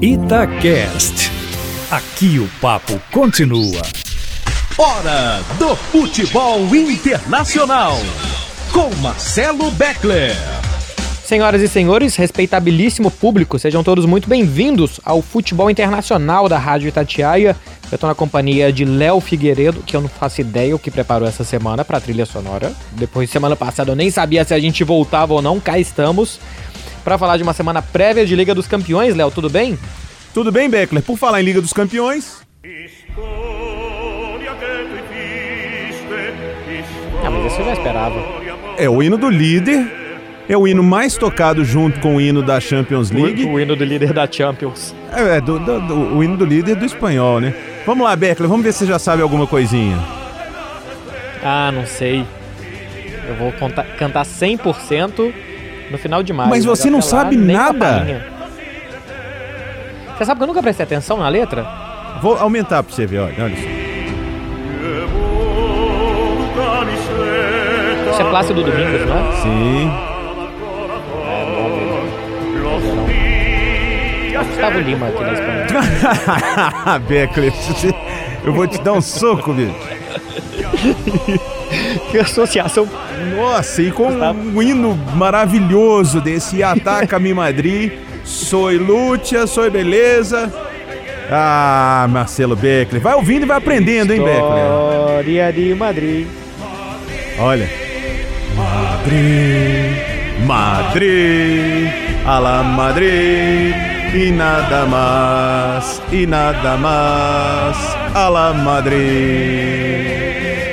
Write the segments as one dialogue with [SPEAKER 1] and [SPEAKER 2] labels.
[SPEAKER 1] Itacast. Aqui o papo continua.
[SPEAKER 2] Hora do futebol internacional. Com Marcelo Beckler.
[SPEAKER 3] Senhoras e senhores, respeitabilíssimo público, sejam todos muito bem-vindos ao Futebol Internacional da Rádio Itatiaia. Eu tô na companhia de Léo Figueiredo, que eu não faço ideia o que preparou essa semana pra trilha sonora. Depois, semana passada, eu nem sabia se a gente voltava ou não, cá estamos. Pra falar de uma semana prévia de Liga dos Campeões, Léo, tudo bem?
[SPEAKER 4] Tudo bem, Beckler? Por falar em Liga dos Campeões,
[SPEAKER 3] Ah, mas isso eu já esperava.
[SPEAKER 4] é o hino do líder, é o hino mais tocado junto com o hino da Champions League.
[SPEAKER 3] O, o hino do líder da Champions.
[SPEAKER 4] É, é, do- do- do- o hino do líder do espanhol, né? Vamos lá, Beckler, vamos ver se você já sabe alguma coisinha.
[SPEAKER 3] Ah, não sei. Eu vou contar- cantar 100% no final de maio.
[SPEAKER 4] Mas você não
[SPEAKER 3] lá,
[SPEAKER 4] sabe nada?
[SPEAKER 3] Você sabe que eu nunca prestei atenção na letra?
[SPEAKER 4] Vou aumentar pra você ver, olha, olha só.
[SPEAKER 3] Isso é Plácido Domingos, não é?
[SPEAKER 4] Sim.
[SPEAKER 3] É Gustavo Lima aqui na Espanha.
[SPEAKER 4] Beckler, você- eu vou te dar um soco, bicho.
[SPEAKER 3] Associação.
[SPEAKER 4] Nossa, e com
[SPEAKER 3] Gustavo.
[SPEAKER 4] um hino maravilhoso desse Ataca-me Madrid, Soy lucha, soy beleza. Ah, Marcelo Beckler. Vai ouvindo e vai aprendendo, hein, Beckler?
[SPEAKER 3] História de Madrid.
[SPEAKER 4] Olha. Madrid, Madrid, a la Madrid, e nada mais, e nada mais, a la Madrid.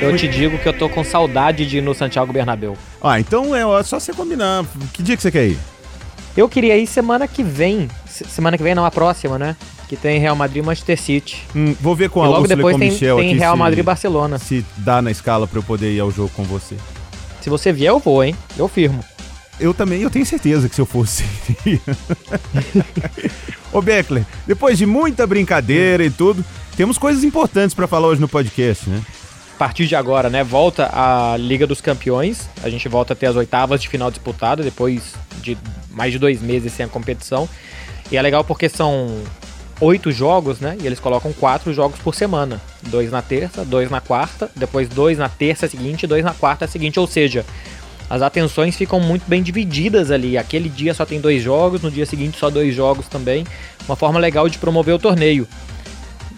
[SPEAKER 3] Eu te digo que eu tô com saudade de ir no Santiago Bernabéu.
[SPEAKER 4] Ah, então é só você combinar. Que dia que você quer ir?
[SPEAKER 3] Eu queria ir semana que vem. Se- Semana que vem, não, a próxima, né? Que tem Real Madrid e Manchester City.
[SPEAKER 4] Hum, vou ver com a e
[SPEAKER 3] depois
[SPEAKER 4] com o
[SPEAKER 3] tem,
[SPEAKER 4] Michel
[SPEAKER 3] tem
[SPEAKER 4] aqui
[SPEAKER 3] Real Madrid e Barcelona.
[SPEAKER 4] se dá na escala pra eu poder ir ao jogo com você.
[SPEAKER 3] Se você vier, eu vou, hein? Eu firmo.
[SPEAKER 4] Eu também, eu tenho certeza que se eu fosse. Ô Beckler, depois de muita brincadeira e tudo, temos coisas importantes pra falar hoje no podcast, né?
[SPEAKER 3] A partir de agora, né? Volta a Liga dos Campeões. A gente volta a ter as oitavas de final disputada, depois de mais de dois meses sem a competição. E é legal porque são oito jogos, né? E eles colocam quatro jogos por semana. Dois na terça, dois na quarta, depois dois na terça seguinte dois na quarta seguinte. Ou seja, as atenções ficam muito bem divididas ali. Aquele dia só tem dois jogos, no dia seguinte só dois jogos também. Uma forma legal de promover o torneio.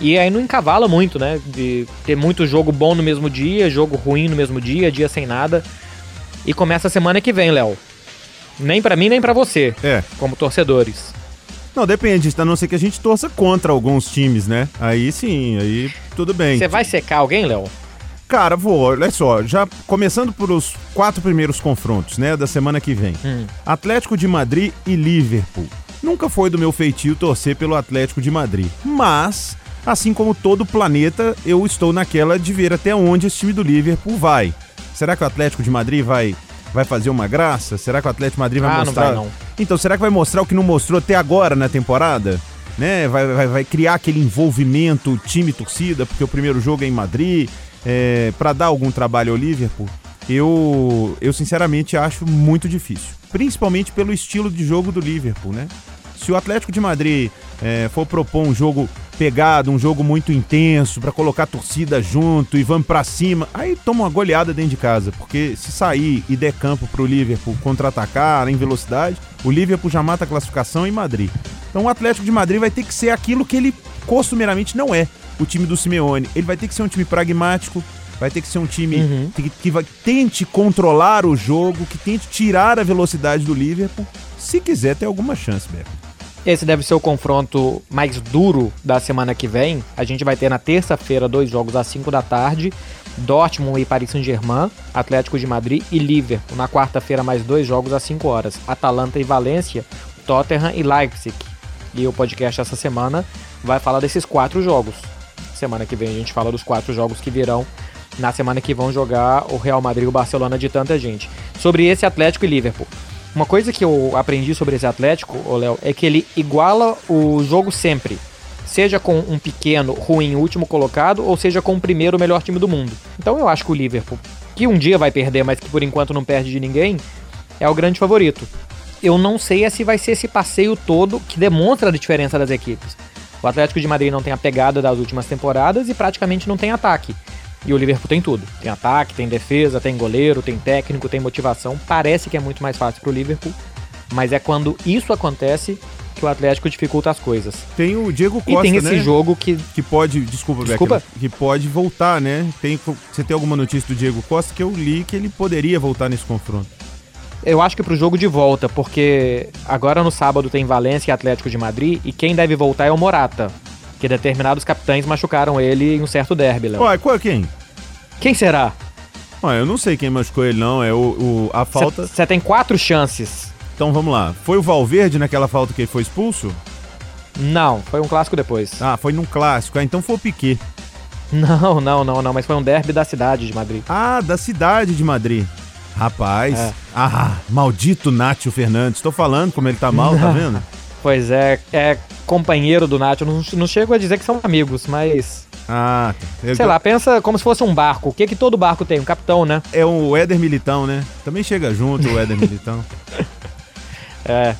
[SPEAKER 3] E aí não encavala muito, né? De ter muito jogo bom no mesmo dia, jogo ruim no mesmo dia, dia sem nada. E começa a semana que vem, Léo. Nem pra mim, nem pra você,
[SPEAKER 4] É.
[SPEAKER 3] como torcedores.
[SPEAKER 4] Não, depende, a não ser que a gente torça contra alguns times, né? Aí sim, aí tudo bem.
[SPEAKER 3] Você vai secar alguém, Léo?
[SPEAKER 4] Cara, vou, olha só, já começando por os quatro primeiros confrontos, né, da semana que vem.
[SPEAKER 3] Hum.
[SPEAKER 4] Atlético de Madrid e Liverpool. Nunca foi do meu feitio torcer pelo Atlético de Madrid, mas, assim como todo o planeta, eu estou naquela de ver até onde esse time do Liverpool vai. Será que o Atlético de Madrid vai vai fazer uma graça? Será que o Atlético de Madrid vai
[SPEAKER 3] Ah, não
[SPEAKER 4] mostrar?
[SPEAKER 3] vai, não.
[SPEAKER 4] Então, será que vai mostrar o que não mostrou até agora na temporada? Né? Vai, vai, vai criar aquele envolvimento time-torcida, porque o primeiro jogo é em Madrid, é, para dar algum trabalho ao Liverpool? Eu, eu sinceramente acho muito difícil. Principalmente pelo estilo de jogo do Liverpool, né? Se o Atlético de Madrid é, for propor um jogo pegado, um jogo muito intenso, para colocar a torcida junto e vamos pra cima, aí toma uma goleada dentro de casa, porque se sair e der campo pro Liverpool contra-atacar em velocidade, o Liverpool já mata a classificação em Madrid. Então o Atlético de Madrid vai ter que ser aquilo que ele costumeiramente não é, o time do Simeone. Ele vai ter que ser um time pragmático, vai ter que ser um time
[SPEAKER 3] Uhum.
[SPEAKER 4] que, que vai, tente controlar o jogo, que tente tirar a velocidade do Liverpool, se quiser ter alguma chance, Beto.
[SPEAKER 3] Esse deve ser o confronto mais duro da semana que vem. A gente vai ter na terça-feira dois jogos às 5 da tarde: Dortmund e Paris Saint-Germain, Atlético de Madrid e Liverpool. Na quarta-feira, mais dois jogos às 5 horas: Atalanta e Valência, Tottenham e Leipzig. E o podcast essa semana vai falar desses quatro jogos. Semana que vem a gente fala dos quatro jogos que virão na semana que vão jogar o Real Madrid e o Barcelona de tanta gente. Sobre esse Atlético e Liverpool. Uma coisa que eu aprendi sobre esse Atlético, ô Léo, é que ele iguala o jogo sempre. Seja com um pequeno, ruim, último colocado, ou seja com o primeiro melhor time do mundo. Então eu acho que o Liverpool, que um dia vai perder, mas que por enquanto não perde de ninguém, é o grande favorito. eu não sei se vai ser esse passeio todo que demonstra a diferença das equipes. O Atlético de Madrid não tem a pegada das últimas temporadas e praticamente não tem ataque. E o Liverpool tem tudo. Tem ataque, tem defesa, tem goleiro, tem técnico, tem motivação. Parece que é muito mais fácil pro Liverpool, mas é quando isso acontece que o Atlético dificulta as coisas.
[SPEAKER 4] Tem o Diego Costa,
[SPEAKER 3] e tem esse
[SPEAKER 4] né?
[SPEAKER 3] jogo que
[SPEAKER 4] Que pode, desculpa,
[SPEAKER 3] Desculpa?
[SPEAKER 4] Becker, que pode voltar, né? Tem, você tem alguma notícia do Diego Costa que eu li que ele poderia voltar nesse confronto.
[SPEAKER 3] eu acho que pro jogo de volta, porque agora no sábado tem Valência e Atlético de Madrid e quem deve voltar é o Morata, que determinados capitães machucaram ele em um certo derby, Léo.
[SPEAKER 4] Olha, qual é quem?
[SPEAKER 3] Quem será?
[SPEAKER 4] Olha, eu não sei quem machucou ele, não. É o, o- a falta.
[SPEAKER 3] Você tem quatro chances.
[SPEAKER 4] Então vamos lá. Foi o Valverde naquela falta que ele foi expulso?
[SPEAKER 3] Não, foi um clássico depois.
[SPEAKER 4] Ah, foi num clássico. Ah, então foi o Piquet.
[SPEAKER 3] Não, não, não, não, mas foi um derby da cidade de Madrid.
[SPEAKER 4] Ah, da cidade de Madrid. Rapaz.
[SPEAKER 3] É.
[SPEAKER 4] Ah, maldito Nátio Fernandes. Tô falando como ele tá mal, tá vendo?
[SPEAKER 3] Pois é, é companheiro do Nacho. Não, não chego a dizer que são amigos, mas.
[SPEAKER 4] Ah, tá. Ele-
[SPEAKER 3] Sei lá, pensa como se fosse um barco. O que que todo barco tem? Um capitão, né?
[SPEAKER 4] É o Éder Militão, né? Também chega junto o Éder Militão.
[SPEAKER 3] É.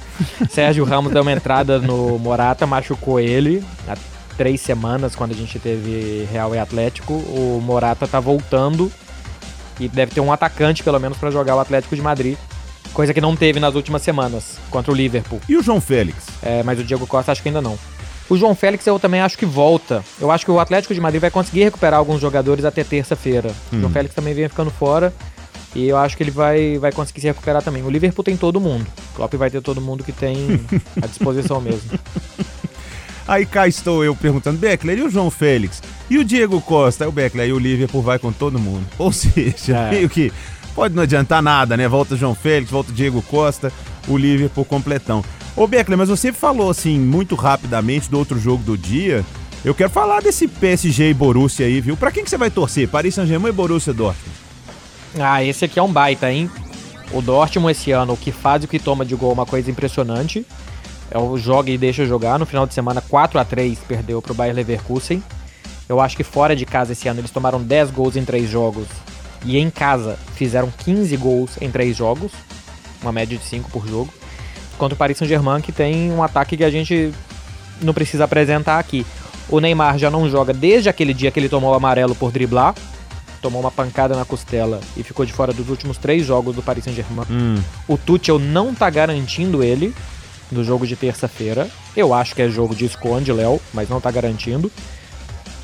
[SPEAKER 3] Sérgio Ramos deu uma entrada no Morata, machucou ele há três semanas, quando a gente teve Real e Atlético. O Morata tá voltando e deve ter um atacante, pelo menos, pra jogar o Atlético de Madrid. Coisa que não teve nas últimas semanas contra o Liverpool.
[SPEAKER 4] E o João Félix?
[SPEAKER 3] É, mas o Diego Costa acho que ainda não. O João Félix eu também acho que volta. Eu acho que o Atlético de Madrid vai conseguir recuperar alguns jogadores até terça-feira. O João Félix também vem ficando fora. E eu acho que ele vai, vai conseguir se recuperar também. O Liverpool tem todo mundo. O Klopp vai ter todo mundo que tem à disposição mesmo.
[SPEAKER 4] Aí cá estou eu perguntando, Beckler, e o João Félix? E o Diego Costa? Aí o Beckler, aí o Liverpool vai com todo mundo. Ou seja,
[SPEAKER 3] É.
[SPEAKER 4] meio que pode não adiantar nada, né? Volta o João Félix, volta o Diego Costa, o Liverpool completão. Ô Beckler, mas você falou assim, muito rapidamente do outro jogo do dia. Eu quero falar desse PSG e Borussia aí, viu? Pra quem que você vai torcer? Paris Saint-Germain e Borussia Dortmund?
[SPEAKER 3] Ah, esse aqui é um baita, hein? O Dortmund esse ano, o que faz e o que toma de gol é uma coisa impressionante. É o joga e deixa jogar. No final de semana, 4 a 3 perdeu pro Bayer Leverkusen. Eu acho que fora de casa esse ano eles tomaram 10 gols em 3 jogos. E em casa fizeram 15 gols em 3 jogos. Uma média de 5 por jogo. Contra o Paris Saint-Germain, que tem um ataque que a gente não precisa apresentar aqui. O Neymar já não joga desde aquele dia que ele tomou o amarelo por driblar. Tomou uma pancada na costela e ficou de fora dos últimos três jogos do Paris Saint-Germain.
[SPEAKER 4] Hum.
[SPEAKER 3] O Tuchel não tá garantindo ele no jogo de terça-feira. Eu acho que é jogo de esconde, Léo, mas não tá garantindo.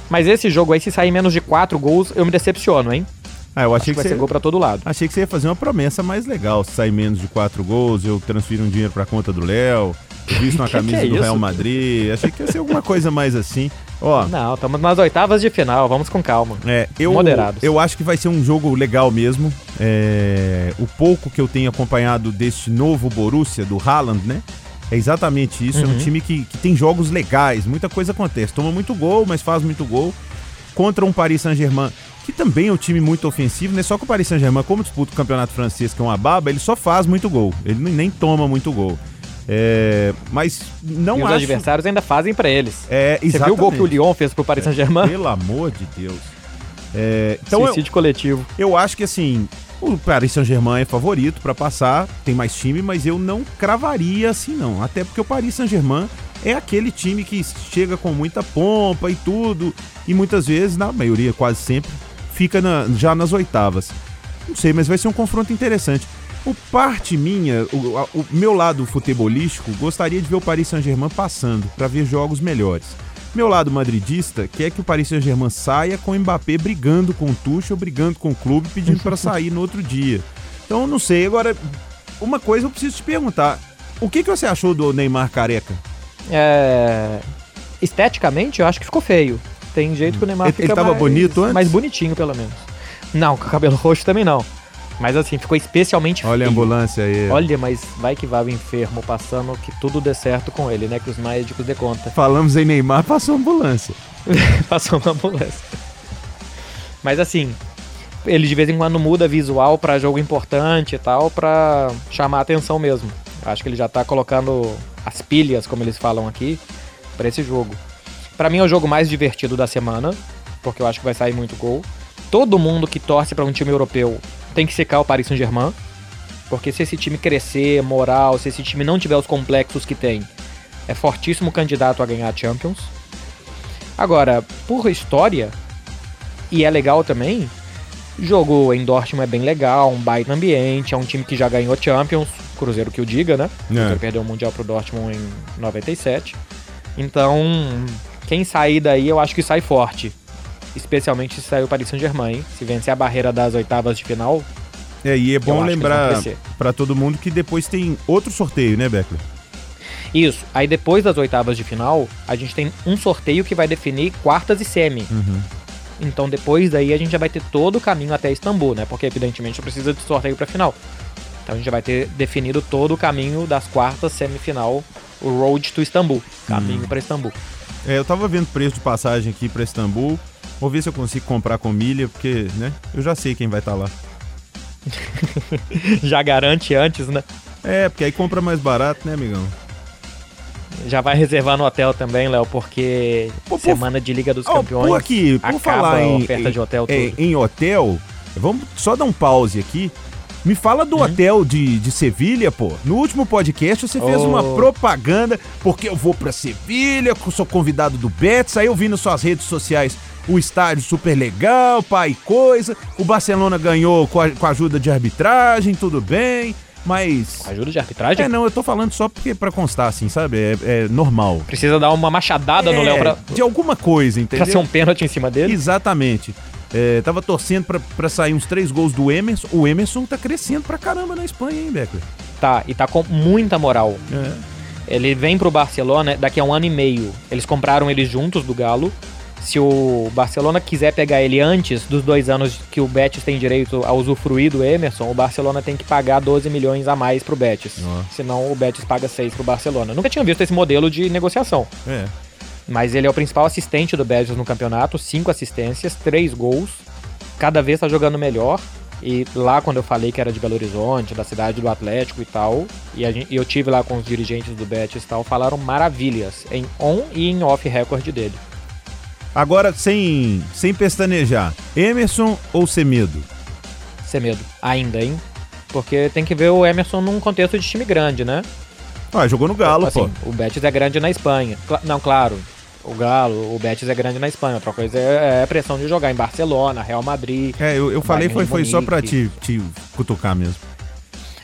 [SPEAKER 3] Mas esse jogo aí, se sair menos de 4 gols, eu me decepciono, hein?
[SPEAKER 4] Ah, eu
[SPEAKER 3] Acho
[SPEAKER 4] achei
[SPEAKER 3] que vai
[SPEAKER 4] que,
[SPEAKER 3] ser
[SPEAKER 4] você...
[SPEAKER 3] gol pra todo lado.
[SPEAKER 4] Achei que você ia fazer uma promessa mais legal. Se sair menos de quatro gols, eu transfiro um dinheiro pra conta do Léo. Visto uma
[SPEAKER 3] Que que
[SPEAKER 4] camisa
[SPEAKER 3] é
[SPEAKER 4] do? Real Madrid. Achei que ia ser alguma coisa mais assim. Ó,
[SPEAKER 3] Não, estamos nas oitavas de final, vamos com calma.
[SPEAKER 4] é, eu,
[SPEAKER 3] Moderados.
[SPEAKER 4] eu acho que vai ser um jogo legal mesmo. É, o pouco que eu tenho acompanhado deste novo Borussia, do Haaland, né? É exatamente isso. É um
[SPEAKER 3] Uhum.
[SPEAKER 4] time que, que tem jogos legais. Muita coisa acontece. Toma muito gol, mas faz muito gol. Contra um Paris Saint-Germain, que também é um time muito ofensivo, né? Só que o Paris Saint-Germain, como disputa o campeonato francês, que é uma baba, ele só faz muito gol. Ele nem- toma muito gol. É, mas não
[SPEAKER 3] e os
[SPEAKER 4] acho...
[SPEAKER 3] adversários ainda fazem pra eles.
[SPEAKER 4] É,
[SPEAKER 3] Você viu o gol que o
[SPEAKER 4] exatamente.
[SPEAKER 3] Lyon fez pro Paris Saint-Germain?
[SPEAKER 4] Pelo amor de Deus. É, então eu,
[SPEAKER 3] Suicídio coletivo.
[SPEAKER 4] eu acho que assim, o Paris Saint-Germain é favorito pra passar, tem mais time, mas eu não cravaria assim não. Até porque o Paris Saint-Germain é aquele time que chega com muita pompa e tudo, e muitas vezes, na maioria, quase sempre, fica na- já nas oitavas. Não sei, mas vai ser um confronto interessante. O parte minha, o, a- o meu lado futebolístico, gostaria de ver o Paris Saint-Germain passando para ver jogos melhores. Meu lado madridista quer que o Paris Saint-Germain saia com o Mbappé brigando com o Tuchel, brigando com o clube, pedindo para sair no outro dia. Então, não sei. Agora, uma coisa eu preciso te perguntar. O que, que você achou do Neymar careca?
[SPEAKER 3] É... Esteticamente, eu acho que ficou feio. Tem jeito que o Neymar
[SPEAKER 4] Ele-
[SPEAKER 3] fica
[SPEAKER 4] ele tava
[SPEAKER 3] mais,
[SPEAKER 4] bonito antes?
[SPEAKER 3] mais bonitinho, pelo menos. Não, com o cabelo roxo também não. Mas assim, ficou especialmente
[SPEAKER 4] Olha a ambulância aí.
[SPEAKER 3] Olha, mas vai que vai o enfermo passando, que tudo dê certo com ele, né? Que os médicos dê conta.
[SPEAKER 4] Falamos em Neymar, passou a ambulância.
[SPEAKER 3] Passou uma ambulância. Mas assim, ele de vez em quando muda visual pra jogo importante e tal, pra chamar a atenção mesmo. Acho que ele já tá colocando as pilhas, como eles falam aqui, pra esse jogo. Pra mim é o jogo mais divertido da semana, porque eu acho que vai sair muito gol. Todo mundo que torce pra um time europeu tem que secar o Paris Saint-Germain, Porque se esse time crescer, moral, se esse time não tiver os complexos que tem, é fortíssimo candidato a ganhar a Champions. Agora, por história, e é legal também, jogo em Dortmund é bem legal, um baita ambiente, é um time que já ganhou Champions, Cruzeiro que o diga, né? O Cruzeiro perdeu o Mundial pro Dortmund em 97. Então, quem sair daí, eu acho que sai forte. Especialmente se sair o Paris Saint-Germain. Se vencer a barreira das oitavas de final,
[SPEAKER 4] É, e é bom lembrar pra todo mundo que depois tem outro sorteio, né, Beckler?
[SPEAKER 3] Isso. Aí depois das oitavas de final, a gente tem um sorteio que vai definir quartas e semi. Então depois daí a gente já vai ter todo o caminho até Istambul, né? Porque evidentemente precisa de sorteio pra final. Então a gente já vai ter definido todo o caminho das quartas, semifinal, o road to Istambul, caminho pra Istambul.
[SPEAKER 4] É, eu tava vendo preço de passagem aqui pra Istambul. Vou ver se eu consigo comprar com milha, porque, né, eu já sei quem vai estar lá.
[SPEAKER 3] já garante antes, né?
[SPEAKER 4] É, porque aí compra mais barato, né, amigão?
[SPEAKER 3] Já vai reservar no hotel também, Léo, porque
[SPEAKER 4] Pô, por-
[SPEAKER 3] semana de Liga dos Campeões.
[SPEAKER 4] por aqui, por falar em,
[SPEAKER 3] oferta
[SPEAKER 4] em-
[SPEAKER 3] de hotel
[SPEAKER 4] é, em hotel, vamos só dar um pause aqui. Me fala do hotel de, de Sevilha, pô. No último podcast você fez
[SPEAKER 3] Oh.
[SPEAKER 4] uma propaganda, porque eu vou pra Sevilha, sou convidado do Betis, aí eu vi nas suas redes sociais o estádio super legal, pai, coisa. O Barcelona ganhou com a, com a ajuda de arbitragem, tudo bem, mas...
[SPEAKER 3] Ajuda de arbitragem?
[SPEAKER 4] É, não, eu tô falando só porque pra constar, assim, sabe? É, é normal.
[SPEAKER 3] Precisa dar uma machadada no
[SPEAKER 4] É,
[SPEAKER 3] Léo pra,
[SPEAKER 4] De alguma coisa, entendeu?
[SPEAKER 3] pra ser um pênalti em cima dele.
[SPEAKER 4] Exatamente. É, tava torcendo pra, pra sair uns três gols do Emerson. O Emerson tá crescendo pra caramba na Espanha, hein, Beckler?
[SPEAKER 3] Tá, e tá com muita moral.
[SPEAKER 4] É.
[SPEAKER 3] Ele vem pro Barcelona daqui a um ano e meio. Eles compraram ele juntos do Galo. Se o Barcelona quiser pegar ele antes dos dois anos que o Betis tem direito a usufruir do Emerson, o Barcelona tem que pagar 12 milhões a mais pro Betis.
[SPEAKER 4] Ó.
[SPEAKER 3] Senão o Betis paga 6 pro Barcelona. Nunca tinha visto esse modelo de negociação.
[SPEAKER 4] É.
[SPEAKER 3] Mas ele é o principal assistente do Betis no campeonato, cinco assistências, três gols. Cada vez tá jogando melhor. E lá quando eu falei que era de Belo Horizonte, da cidade do Atlético e tal, e, gente- eu tive lá com os dirigentes do Betis e tal, falaram maravilhas em on e em off record dele.
[SPEAKER 4] Agora, sem, sem pestanejar, Emerson ou Semedo?
[SPEAKER 3] Sem medo. Ainda, hein? Porque tem que ver o Emerson num contexto de time grande, né?
[SPEAKER 4] Ah, jogou no Galo,
[SPEAKER 3] assim,
[SPEAKER 4] pô.
[SPEAKER 3] O Betis é grande na Espanha. Cla- não, claro. O Galo, o Betis é grande na Espanha. Outra coisa é, é a pressão de jogar em Barcelona, Real Madrid.
[SPEAKER 4] É, eu, eu falei foi, foi só pra te, te cutucar mesmo.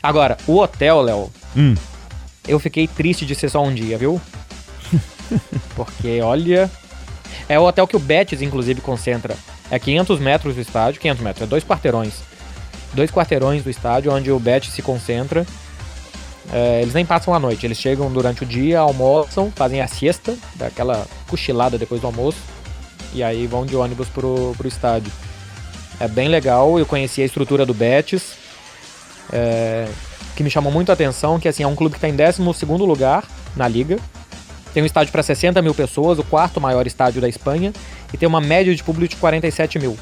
[SPEAKER 3] Agora, o hotel, Léo,
[SPEAKER 4] Hum,
[SPEAKER 3] eu fiquei triste de ser só um dia, viu? Porque, olha. É o hotel que o Betis, inclusive, concentra. É 500 metros do estádio. 500 metros, é dois quarteirões. Dois quarteirões do estádio onde o Betis se concentra. É, eles nem passam a noite, eles chegam durante o dia, almoçam, fazem a siesta, daquela cochilada depois do almoço, e aí vão de ônibus pro, pro estádio. É bem legal, eu conheci a estrutura do Betis, é, que me chamou muito a atenção, que assim, é um clube que está em 12 lugar na liga, tem um estádio para 60 mil pessoas, o quarto maior estádio da Espanha, e tem uma média de público de 47 mil.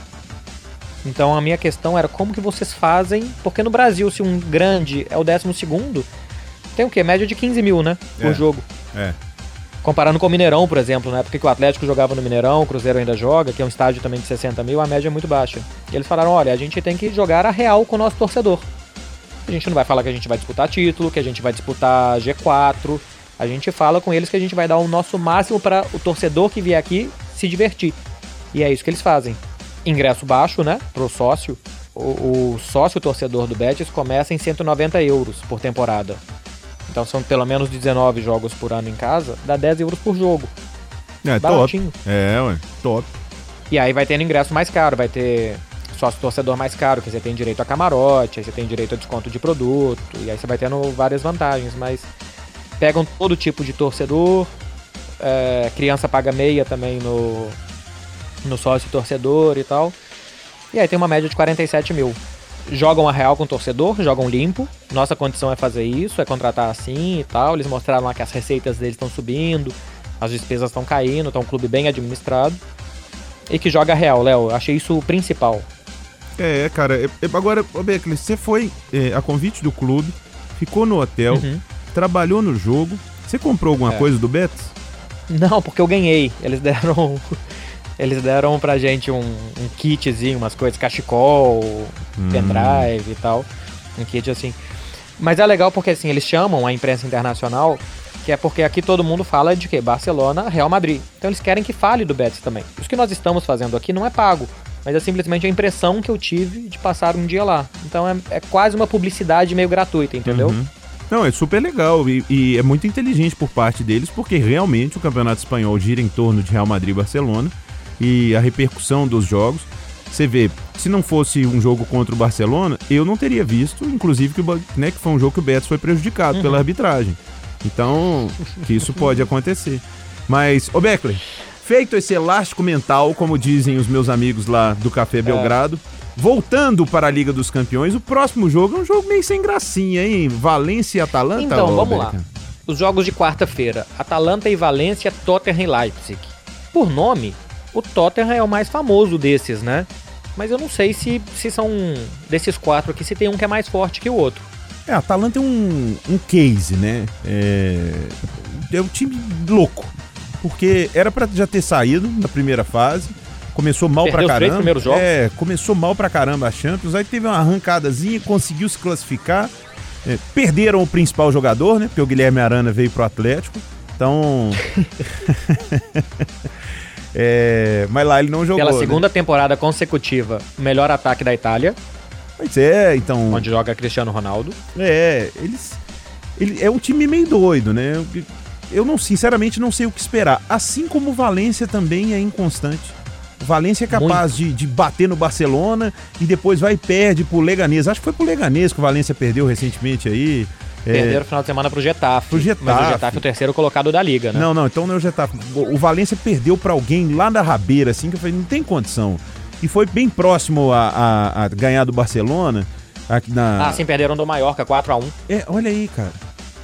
[SPEAKER 3] Então a minha questão era como que vocês fazem, porque no Brasil, se um grande é o 12 segundo, tem o quê? Média de 15 mil, né? Por
[SPEAKER 4] É.
[SPEAKER 3] jogo.
[SPEAKER 4] é.
[SPEAKER 3] Comparando com o Mineirão, por exemplo, né? Porque que o Atlético jogava no Mineirão, o Cruzeiro ainda joga, que é um estádio também de 60 mil, a média é muito baixa. E eles falaram, olha, a gente tem que jogar a real com o nosso torcedor. A gente não vai falar que a gente vai disputar título, que a gente vai disputar G4. A gente fala com eles que a gente vai dar o nosso máximo para o torcedor que vier aqui se divertir. E é isso que eles fazem. Ingresso baixo, né? Pro sócio. O, o sócio torcedor do Betis começa em 190 euros por temporada. Então são pelo menos 19 jogos por ano em casa, dá 10 euros por jogo.
[SPEAKER 4] É, top.
[SPEAKER 3] Baratinho.
[SPEAKER 4] É, ué, top.
[SPEAKER 3] E aí vai tendo ingresso mais caro, vai ter sócio torcedor mais caro, que você tem direito a camarote, aí você tem direito a desconto de produto, e aí você vai tendo várias vantagens, mas pegam todo tipo de torcedor, é, criança paga meia também no, no sócio torcedor e tal. E aí tem uma média de 47 mil. Jogam a real com o torcedor, jogam limpo. Nossa condição é fazer isso, é contratar assim e tal. Eles mostraram lá que as receitas deles estão subindo, as despesas estão caindo, tá um clube bem administrado. E que joga a real, Léo. Achei isso o principal.
[SPEAKER 4] É, cara, é- é- agora, ô Beckley, você foi é, a convite do clube, ficou no hotel,
[SPEAKER 3] Uhum.
[SPEAKER 4] trabalhou no jogo. Você comprou alguma
[SPEAKER 3] É.
[SPEAKER 4] coisa do Betis?
[SPEAKER 3] Não, porque eu ganhei. Eles deram. Eles deram pra gente um, um kitzinho, umas coisas, cachecol,
[SPEAKER 4] Hum.
[SPEAKER 3] pendrive e tal. Um kit assim. Mas é legal porque assim, eles chamam a imprensa internacional, que é porque aqui todo mundo fala de que Barcelona, Real Madrid. Então eles querem que fale do Betis também. Isso que nós estamos fazendo aqui não é pago, mas é simplesmente a impressão que eu tive de passar um dia lá. Então é, é quase uma publicidade meio gratuita, entendeu?
[SPEAKER 4] Uhum. Não, é super legal e, e, é muito inteligente por parte deles, porque realmente o Campeonato Espanhol gira em torno de Real Madrid e Barcelona e a repercussão dos jogos. Você vê, se não fosse um jogo contra o Barcelona, eu não teria visto, inclusive, que, né, que foi um jogo que o Betis foi prejudicado uhum. pela arbitragem. Então, que isso pode acontecer. Mas, ô Beckler, feito esse elástico mental, como dizem os meus amigos lá do Café Belgrado, é. Voltando para a Liga dos Campeões, o próximo jogo é um jogo meio sem gracinha, hein? Valência e Atalanta.
[SPEAKER 3] Então, vamos lá. Os jogos de quarta-feira: Atalanta e Valência, Tottenham e Leipzig. Por nome, o Tottenham é o mais famoso desses, né? Mas eu não sei se, se são desses quatro aqui, se tem um que é mais forte que o outro.
[SPEAKER 4] É, a Atalanta é um, um case, né? É, é um time louco. Porque era para já ter saído na primeira fase Começou mal Perdeu pra caramba. Os três
[SPEAKER 3] primeiros jogos.
[SPEAKER 4] É, começou mal pra caramba a Champions. Aí teve uma arrancadazinha, conseguiu se classificar. É, perderam o principal jogador, né? Porque o Guilherme Arana veio pro Atlético. Então. é, mas lá ele não jogou.
[SPEAKER 3] Pela
[SPEAKER 4] né?
[SPEAKER 3] segunda né? temporada consecutiva, melhor ataque da Itália.
[SPEAKER 4] Pois é, então.
[SPEAKER 3] Onde joga Cristiano Ronaldo.
[SPEAKER 4] É, eles. Ele, é um time meio doido, né? Eu não, sinceramente, não sei o que esperar. Assim como o Valência também é inconstante. O Valência é capaz de, de, bater no Barcelona e depois vai e perde pro Leganês. Acho que foi pro Leganês que o Valência perdeu recentemente aí.
[SPEAKER 3] É. Perderam no final de semana pro Getafe. Pro Getafe. Mas o Getafe é o terceiro colocado da liga, né?
[SPEAKER 4] Não, não, então não é o Getafe. O Valência perdeu para alguém lá da Rabeira, assim, que eu falei, não tem condição. E foi bem próximo a, a, a ganhar do Barcelona.
[SPEAKER 3] Na... Ah, sim, perderam do Mallorca, 4x1.
[SPEAKER 4] É, olha aí, cara.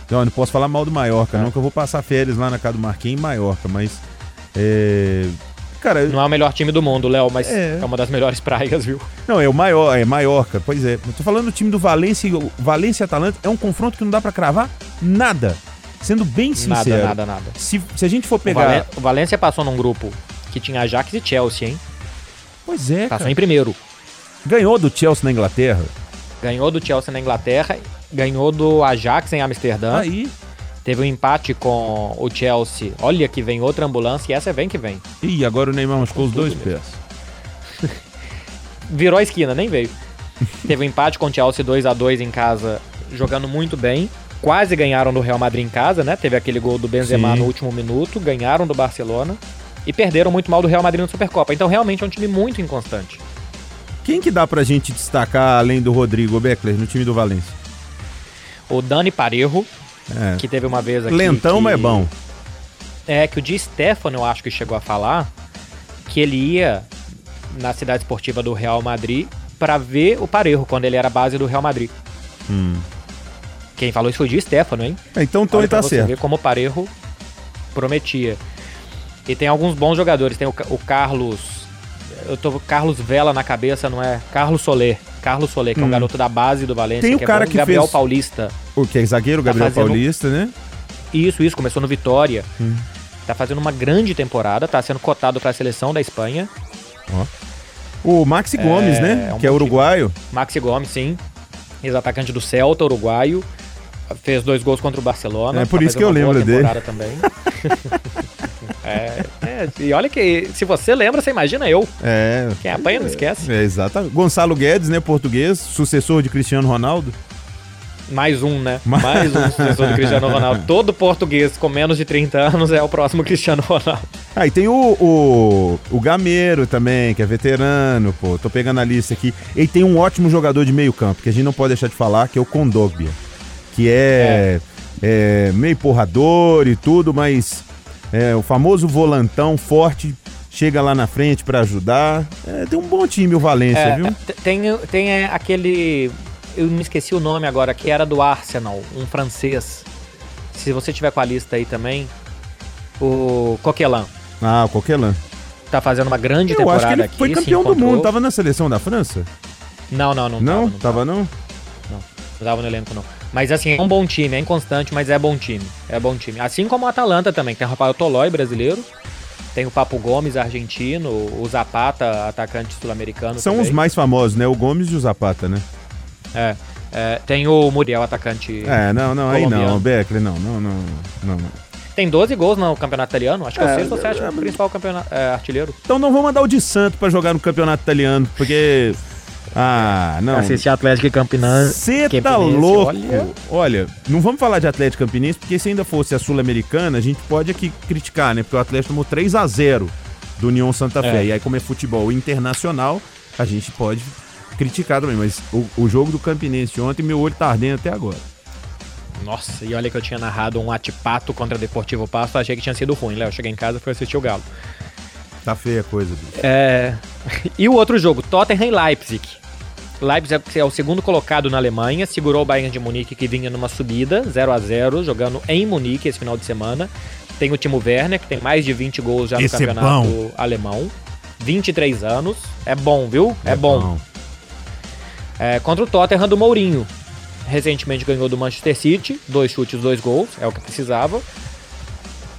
[SPEAKER 4] Não, não posso falar mal do Mallorca, é. não, que eu vou passar férias lá na casa do Marquinhos em Mallorca, mas. É,
[SPEAKER 3] Cara, não é o melhor time do mundo, Léo, mas é. é. uma das melhores praias, viu?
[SPEAKER 4] Não, é o maior, é Maiorca, pois é. Eu tô falando do time do Valência, Valência Atalanta é um confronto que não dá para cravar nada. Sendo bem sincero.
[SPEAKER 3] Nada, nada, nada.
[SPEAKER 4] Se, se a gente for pegar. O, Valen
[SPEAKER 3] o Valência passou num grupo que tinha Ajax e Chelsea, hein?
[SPEAKER 4] Pois é,
[SPEAKER 3] Passou cara. em primeiro.
[SPEAKER 4] Ganhou do Chelsea na Inglaterra.
[SPEAKER 3] Ganhou do Chelsea na Inglaterra, ganhou do Ajax em Amsterdã.
[SPEAKER 4] Aí.
[SPEAKER 3] Teve um empate com o Chelsea. Olha que vem outra ambulância e essa vem que vem.
[SPEAKER 4] Ih, agora o Neymar machucou os dois pés.
[SPEAKER 3] Virou a esquina, nem veio. Teve um empate com o Chelsea 2 a 2 em casa, jogando muito bem. Quase ganharam do Real Madrid em casa, né? Teve aquele gol do Benzema Sim. no último minuto, ganharam do Barcelona e perderam muito mal do Real Madrid na Supercopa. Então realmente é um time muito inconstante.
[SPEAKER 4] Quem que dá pra gente destacar além do Rodrigo Beckler no time do Valência?
[SPEAKER 3] O Dani Parejo, é. Que teve uma vez aqui.
[SPEAKER 4] Lentão,
[SPEAKER 3] que,
[SPEAKER 4] mas é bom.
[SPEAKER 3] É, que o Di Stefano, eu acho que chegou a falar que ele ia na cidade esportiva do Real Madrid para ver o Parejo quando ele era base do Real Madrid.
[SPEAKER 4] Hum.
[SPEAKER 3] Quem falou isso foi o Di Stefano, hein?
[SPEAKER 4] É, então, então ele tá certo. ver
[SPEAKER 3] como o Parejo prometia. E tem alguns bons jogadores. Tem o, o Carlos. Eu tô Carlos Vela na cabeça, não é? Carlos Soler. Carlos Soler, que hum. é um garoto da base do Valência.
[SPEAKER 4] Tem o
[SPEAKER 3] que
[SPEAKER 4] é cara
[SPEAKER 3] é
[SPEAKER 4] que
[SPEAKER 3] Gabriel
[SPEAKER 4] fez...
[SPEAKER 3] Paulista.
[SPEAKER 4] O que é zagueiro, tá Gabriel fazendo... Paulista, né?
[SPEAKER 3] Isso, isso. Começou no Vitória. Hum. Tá fazendo uma grande temporada, tá sendo cotado para a seleção da Espanha.
[SPEAKER 4] Ó. O Maxi Gomes, é, né? É um que é uruguaio.
[SPEAKER 3] Maxi Gomes, sim. Ex-atacante do Celta, uruguaio. Fez dois gols contra o Barcelona.
[SPEAKER 4] É por tá isso que eu lembro dele.
[SPEAKER 3] também. é, é, e olha que se você lembra, você imagina eu.
[SPEAKER 4] É.
[SPEAKER 3] Quem apanha não esquece.
[SPEAKER 4] É, exatamente. Gonçalo Guedes, né, português, sucessor de Cristiano Ronaldo.
[SPEAKER 3] Mais um, né? Mais um sucessor do Cristiano Ronaldo. Todo português com menos de 30 anos é o próximo Cristiano Ronaldo.
[SPEAKER 4] Ah, e tem o, o, o Gameiro também, que é veterano, pô. Tô pegando a lista aqui. E tem um ótimo jogador de meio campo, que a gente não pode deixar de falar, que é o Condogbia. Que é, é. é meio porrador e tudo, mas é, o famoso volantão forte chega lá na frente para ajudar. É, tem um bom time o Valência, é, viu?
[SPEAKER 3] Tem, tem é, aquele. Eu me esqueci o nome agora, que era do Arsenal, um francês. Se você tiver com a lista aí também, o Coquelin.
[SPEAKER 4] Ah, o Coquelin.
[SPEAKER 3] Tá fazendo uma grande eu temporada acho que ele aqui.
[SPEAKER 4] Foi campeão do mundo, tava na seleção da França?
[SPEAKER 3] Não, não, não.
[SPEAKER 4] Não?
[SPEAKER 3] Tava,
[SPEAKER 4] não tava, não?
[SPEAKER 3] Não, não tava no elenco, não. Mas assim, é um bom time, é inconstante, mas é bom time. É bom time. Assim como o Atalanta também, tem o Rafael Tolói, brasileiro. Tem o Papo Gomes, argentino, o Zapata, atacante sul-americano.
[SPEAKER 4] São
[SPEAKER 3] também.
[SPEAKER 4] os mais famosos, né? O Gomes e o Zapata, né?
[SPEAKER 3] É. É, tem o Muriel, atacante.
[SPEAKER 4] É, não, não, aí não,
[SPEAKER 3] Colombiano.
[SPEAKER 4] Beckler, não, não, não, não, não.
[SPEAKER 3] Tem 12 gols no campeonato italiano. Acho que é,
[SPEAKER 4] É,
[SPEAKER 3] o sexto ou
[SPEAKER 4] é,
[SPEAKER 3] sétimo
[SPEAKER 4] é,
[SPEAKER 3] principal campeonato, é, artilheiro.
[SPEAKER 4] Então não vamos mandar o de Santo pra jogar no campeonato italiano, porque. Ah, não.
[SPEAKER 3] Assistir Atlético e Campinense.
[SPEAKER 4] Você tá louco?
[SPEAKER 3] olha.
[SPEAKER 4] Olha. não vamos falar de Atlético Campinense, porque se ainda fosse a Sul-Americana, a gente pode aqui criticar, né? Porque o Atlético tomou 3 a 0 do União Santa Fé.
[SPEAKER 3] É.
[SPEAKER 4] E aí, como é futebol internacional, a gente pode criticar também. Mas o, o jogo do Campinense ontem, meu olho tá ardendo até agora.
[SPEAKER 3] Nossa, e olha que eu tinha narrado um atipato contra Deportivo Pasto, achei que tinha sido ruim, Léo. Cheguei em casa e fui assistir o Galo.
[SPEAKER 4] Tá feia a coisa, bicho.
[SPEAKER 3] É... E o outro jogo, Tottenham e Leipzig. Leipzig é o segundo colocado na Alemanha, segurou o Bayern de Munique que vinha numa subida, 0 a 0 jogando em Munique esse final de semana. Tem o Timo Werner, que tem mais de 20 gols já no
[SPEAKER 4] Esse é
[SPEAKER 3] campeonato
[SPEAKER 4] bom.
[SPEAKER 3] alemão. 23 anos. É bom, viu? É, bom. É, contra o Tottenham do Mourinho. Recentemente ganhou do Manchester City, dois chutes, dois gols, é o que precisava.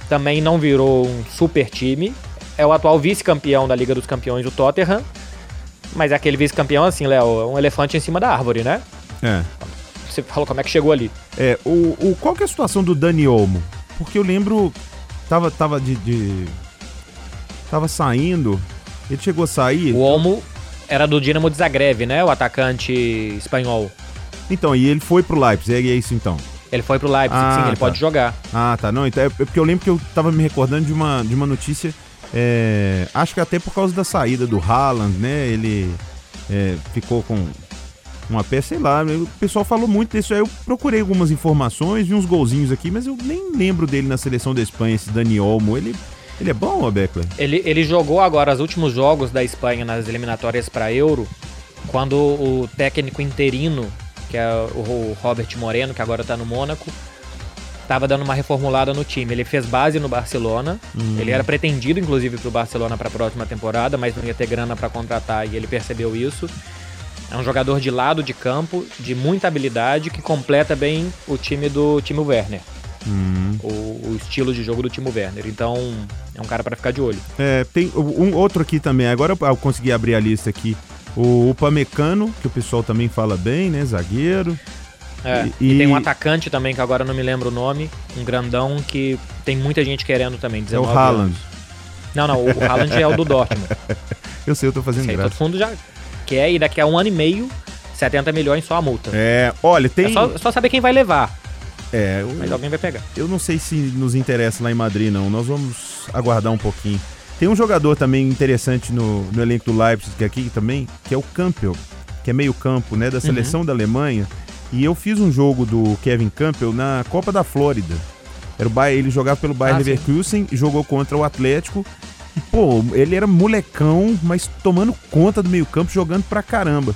[SPEAKER 3] Também não virou um super time. É o atual vice-campeão da Liga dos Campeões, o Tottenham. Mas é aquele vice-campeão assim, Léo, é um elefante em cima da árvore, né?
[SPEAKER 4] É.
[SPEAKER 3] Você falou como é que chegou ali.
[SPEAKER 4] É, o, o, qual que é a situação do Dani Olmo? Porque eu lembro, tava, tava de, de- Tava saindo, ele chegou a sair.
[SPEAKER 3] O Olmo era do Dinamo de Zagreb, né? O atacante espanhol.
[SPEAKER 4] Então, e ele foi pro Leipzig, é isso então.
[SPEAKER 3] Ele foi pro Leipzig,
[SPEAKER 4] Ah,
[SPEAKER 3] sim, ele
[SPEAKER 4] tá.
[SPEAKER 3] pode jogar.
[SPEAKER 4] Ah, tá. Não, então é porque eu lembro que eu tava me recordando de uma, de uma notícia. É, acho que até por causa da saída do Haaland, né? Ele é, ficou com uma peça, sei lá. O pessoal falou muito disso. Aí eu procurei algumas informações, vi uns golzinhos aqui, mas eu nem lembro dele na seleção da Espanha, esse Dani Olmo. Ele, ele é bom, Beckler?
[SPEAKER 3] Ele, ele jogou agora os últimos jogos da Espanha nas eliminatórias para Euro, quando o técnico interino, que é o Robert Moreno, que agora tá no Mônaco, tava dando uma reformulada no time. Ele fez base no Barcelona, ele era pretendido inclusive pro Barcelona para a próxima temporada, mas não ia ter grana para contratar e ele percebeu isso. É um jogador de lado de campo, de muita habilidade, que completa bem o time do Timo Werner. O, o estilo de jogo do Timo Werner. Então, é um cara para ficar de olho.
[SPEAKER 4] É, tem um outro aqui também. Agora eu consegui abrir a lista aqui. O Upamecano, que o pessoal também fala bem, né? Zagueiro.
[SPEAKER 3] É,
[SPEAKER 4] E-
[SPEAKER 3] e, tem um atacante também, que agora não me lembro o nome, um grandão que tem muita gente querendo também,
[SPEAKER 4] É
[SPEAKER 3] 19
[SPEAKER 4] o Haaland.
[SPEAKER 3] anos. Não, não, o Haaland é o do Dortmund.
[SPEAKER 4] Eu sei, eu tô fazendo graça.
[SPEAKER 3] todo mundo já quer e daqui a um ano e meio, 70 milhões só a multa.
[SPEAKER 4] É, olha, tem.
[SPEAKER 3] É só, só saber quem vai levar,
[SPEAKER 4] É, eu,
[SPEAKER 3] mas alguém vai pegar.
[SPEAKER 4] eu não sei se nos interessa lá em Madrid, não. Nós vamos aguardar um pouquinho. Tem um jogador também interessante no, no elenco do Leipzig aqui também, que é o Campbell, que é meio campo, né, da seleção da Alemanha. E eu fiz um jogo do Kevin Campbell na Copa da Flórida. Era o Bayern, ele jogava pelo Bayern
[SPEAKER 3] Ah, sim.
[SPEAKER 4] Leverkusen e jogou contra o Atlético. E, pô, ele era molecão, mas tomando conta do meio campo, jogando pra caramba.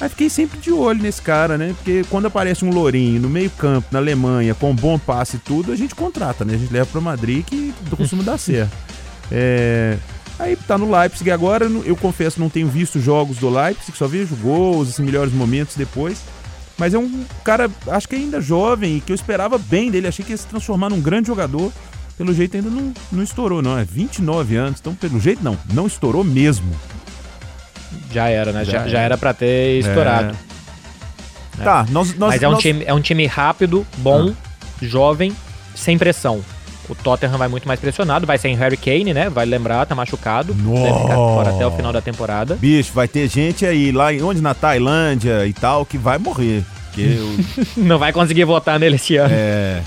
[SPEAKER 4] Aí fiquei sempre de olho nesse cara, né? Porque quando aparece um lourinho no meio campo, na Alemanha, com um bom passe e tudo, a gente contrata, né? A gente leva pra Madrid que costuma dar certo. É... Aí tá no Leipzig agora, eu confesso, não tenho visto jogos do Leipzig, só vejo gols, assim, melhores momentos depois. Mas é um cara, acho que ainda jovem, e que eu esperava bem dele, achei que ia se transformar num grande jogador. Pelo jeito ainda não, não estourou, não. É 29 anos, então pelo jeito não, não estourou mesmo.
[SPEAKER 3] Já era, né?
[SPEAKER 4] Já
[SPEAKER 3] Já,
[SPEAKER 4] era.
[SPEAKER 3] já era pra ter estourado.
[SPEAKER 4] Tá, nós, nós,
[SPEAKER 3] mas é um,
[SPEAKER 4] nós-
[SPEAKER 3] time, é um time rápido, bom, jovem, sem pressão. O Tottenham vai muito mais pressionado, vai sem Harry Kane, né? Vai lembrar, tá machucado. Deve ficar fora até o final da temporada.
[SPEAKER 4] Bicho, vai ter gente aí lá em onde na Tailândia e tal que vai morrer. Porque eu-
[SPEAKER 3] Não vai conseguir votar nele esse ano.
[SPEAKER 4] é.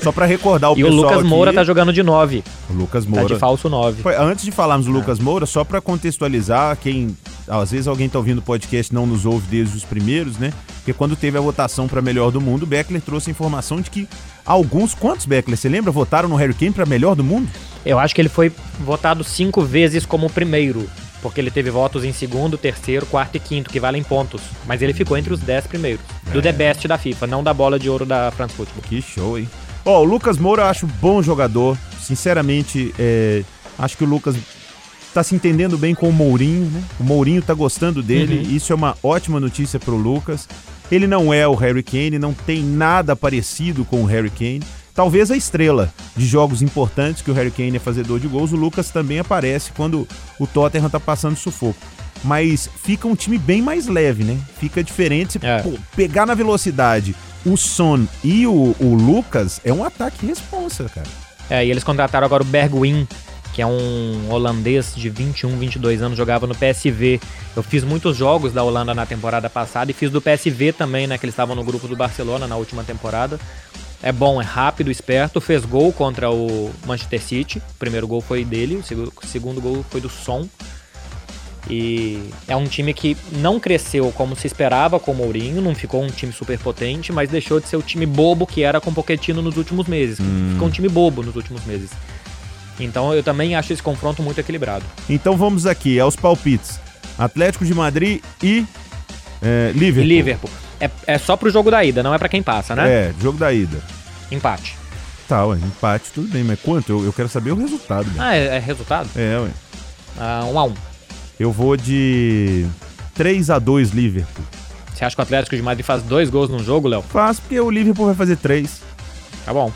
[SPEAKER 4] Só pra recordar o
[SPEAKER 3] e o
[SPEAKER 4] pessoal
[SPEAKER 3] Lucas
[SPEAKER 4] aqui,
[SPEAKER 3] Moura tá jogando de 9.
[SPEAKER 4] o Lucas
[SPEAKER 3] Tá
[SPEAKER 4] Moura.
[SPEAKER 3] de falso 9.
[SPEAKER 4] Foi, Antes de falarmos do Lucas Moura, só pra contextualizar, quem às vezes alguém tá ouvindo o podcast e não nos ouve desde os primeiros, né? Porque quando teve a votação pra melhor do mundo, o Beckler trouxe a informação de que alguns, quantos Beckler, você lembra, votaram no Harry Kane pra melhor do mundo?
[SPEAKER 3] Eu acho que ele foi votado cinco vezes como primeiro. Porque ele teve votos em segundo, terceiro, quarto e quinto, que valem pontos. Mas ele ficou entre os dez primeiros. Do The Best da FIFA, não da bola de ouro da France Football.
[SPEAKER 4] Que show, hein? Ó, o Lucas Moura eu acho bom jogador. Sinceramente, é, acho que o Lucas tá se entendendo bem com o Mourinho, né? O Mourinho tá gostando dele.
[SPEAKER 3] Uhum.
[SPEAKER 4] Isso é uma ótima notícia pro Lucas. Ele não é o Harry Kane, não tem nada parecido com o Harry Kane. Talvez a estrela de jogos importantes, que o Harry Kane é fazedor de gols, o Lucas também aparece quando o Tottenham tá passando sufoco. mas fica um time bem mais leve, né? Fica diferente.
[SPEAKER 3] É.
[SPEAKER 4] Pô, pegar na velocidade o Son e o, o Lucas é um ataque responsa, cara.
[SPEAKER 3] É, e eles contrataram agora o Bergwijn, que é um holandês de 21, 22 anos, jogava no PSV. Eu fiz muitos jogos da Holanda na temporada passada e fiz do PSV também, né? Que eles estavam no grupo do Barcelona na última temporada. É bom, é rápido, esperto, fez gol contra o Manchester City. O primeiro gol foi dele, o segu- o segundo gol foi do Son. E é um time que não cresceu como se esperava com o Mourinho, não ficou um time super potente, mas deixou de ser o time bobo que era com o Pochettino nos últimos meses. Ficou um time bobo nos últimos meses. Então eu também acho esse confronto muito equilibrado.
[SPEAKER 4] Então vamos aqui, aos palpites. Atlético de Madrid e é,
[SPEAKER 3] E
[SPEAKER 4] Liverpool.
[SPEAKER 3] Liverpool. É, é só pro jogo da ida, não é pra quem passa, né?
[SPEAKER 4] É, jogo da ida.
[SPEAKER 3] Empate.
[SPEAKER 4] Tá, ué, empate, tudo bem, mas quanto? Eu, eu quero saber o resultado. Né?
[SPEAKER 3] Ah, é, é resultado?
[SPEAKER 4] É, ué.
[SPEAKER 3] Ah, um a um.
[SPEAKER 4] Eu vou de 3 a 2 Liverpool.
[SPEAKER 3] Você acha que o Atlético de Madrid faz dois gols num jogo, Léo?
[SPEAKER 4] Fácil, porque o Liverpool vai fazer 3.
[SPEAKER 3] Tá bom.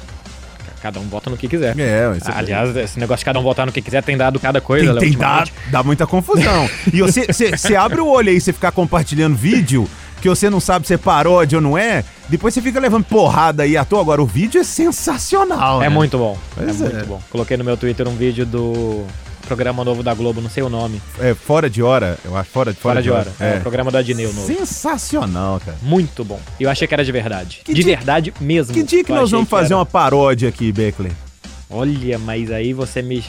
[SPEAKER 3] Cada um vota no que quiser.
[SPEAKER 4] É, você-
[SPEAKER 3] Aliás, esse negócio de cada um votar no que quiser tem dado cada coisa,
[SPEAKER 4] tem, tem dá, dá muita confusão. e você, abre o olho aí, você ficar compartilhando vídeo que você não sabe se é paródia ou não é, depois você fica levando porrada aí à toa. Agora, o vídeo é sensacional,
[SPEAKER 3] É
[SPEAKER 4] né?
[SPEAKER 3] muito bom.
[SPEAKER 4] Pois
[SPEAKER 3] é,
[SPEAKER 4] é.
[SPEAKER 3] muito bom. Coloquei no meu Twitter um vídeo do programa novo da Globo, não sei o nome.
[SPEAKER 4] É, fora de hora, eu acho, fora,
[SPEAKER 3] Fora, de hora. É. o programa do Adneu novo.
[SPEAKER 4] Sensacional, cara.
[SPEAKER 3] Muito bom. Eu achei que era de verdade.
[SPEAKER 4] Que
[SPEAKER 3] de
[SPEAKER 4] dia-
[SPEAKER 3] verdade mesmo.
[SPEAKER 4] Que dia que
[SPEAKER 3] Eu
[SPEAKER 4] nós vamos fazer
[SPEAKER 3] era.
[SPEAKER 4] uma paródia aqui, Beckler?
[SPEAKER 3] Olha, mas aí você me,